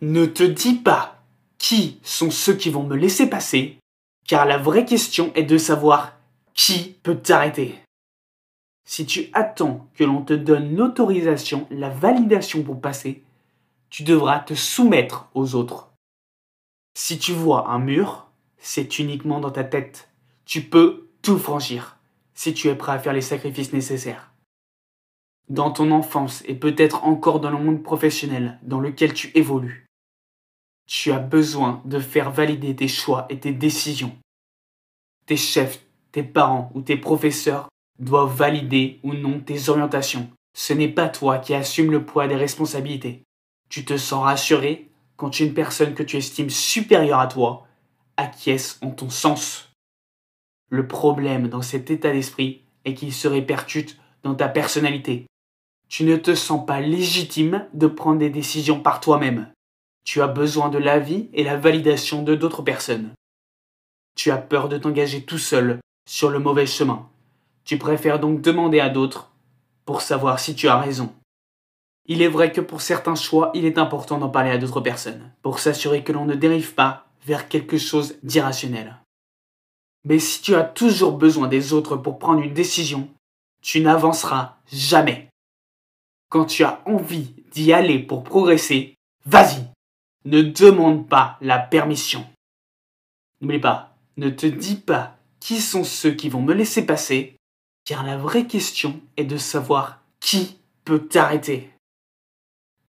Ne te dis pas qui sont ceux qui vont me laisser passer, car la vraie question est de savoir qui peut t'arrêter. Si tu attends que l'on te donne l'autorisation, la validation pour passer, tu devras te soumettre aux autres. Si tu vois un mur, c'est uniquement dans ta tête. Tu peux tout franchir si tu es prêt à faire les sacrifices nécessaires. Dans ton enfance et peut-être encore dans le monde professionnel dans lequel tu évolues, tu as besoin de faire valider tes choix et tes décisions. Tes chefs, tes parents ou tes professeurs doivent valider ou non tes orientations. Ce n'est pas toi qui assumes le poids des responsabilités. Tu te sens rassuré quand une personne que tu estimes supérieure à toi acquiesce en ton sens. Le problème dans cet état d'esprit est qu'il se répercute dans ta personnalité. Tu ne te sens pas légitime de prendre des décisions par toi-même. Tu as besoin de l'avis et la validation de d'autres personnes. Tu as peur de t'engager tout seul sur le mauvais chemin. Tu préfères donc demander à d'autres pour savoir si tu as raison. Il est vrai que pour certains choix, il est important d'en parler à d'autres personnes, pour s'assurer que l'on ne dérive pas vers quelque chose d'irrationnel. Mais si tu as toujours besoin des autres pour prendre une décision, tu n'avanceras jamais. Quand tu as envie d'y aller pour progresser, vas-y. Ne demande pas la permission. N'oublie pas, ne te dis pas qui sont ceux qui vont me laisser passer, car la vraie question est de savoir qui peut t'arrêter.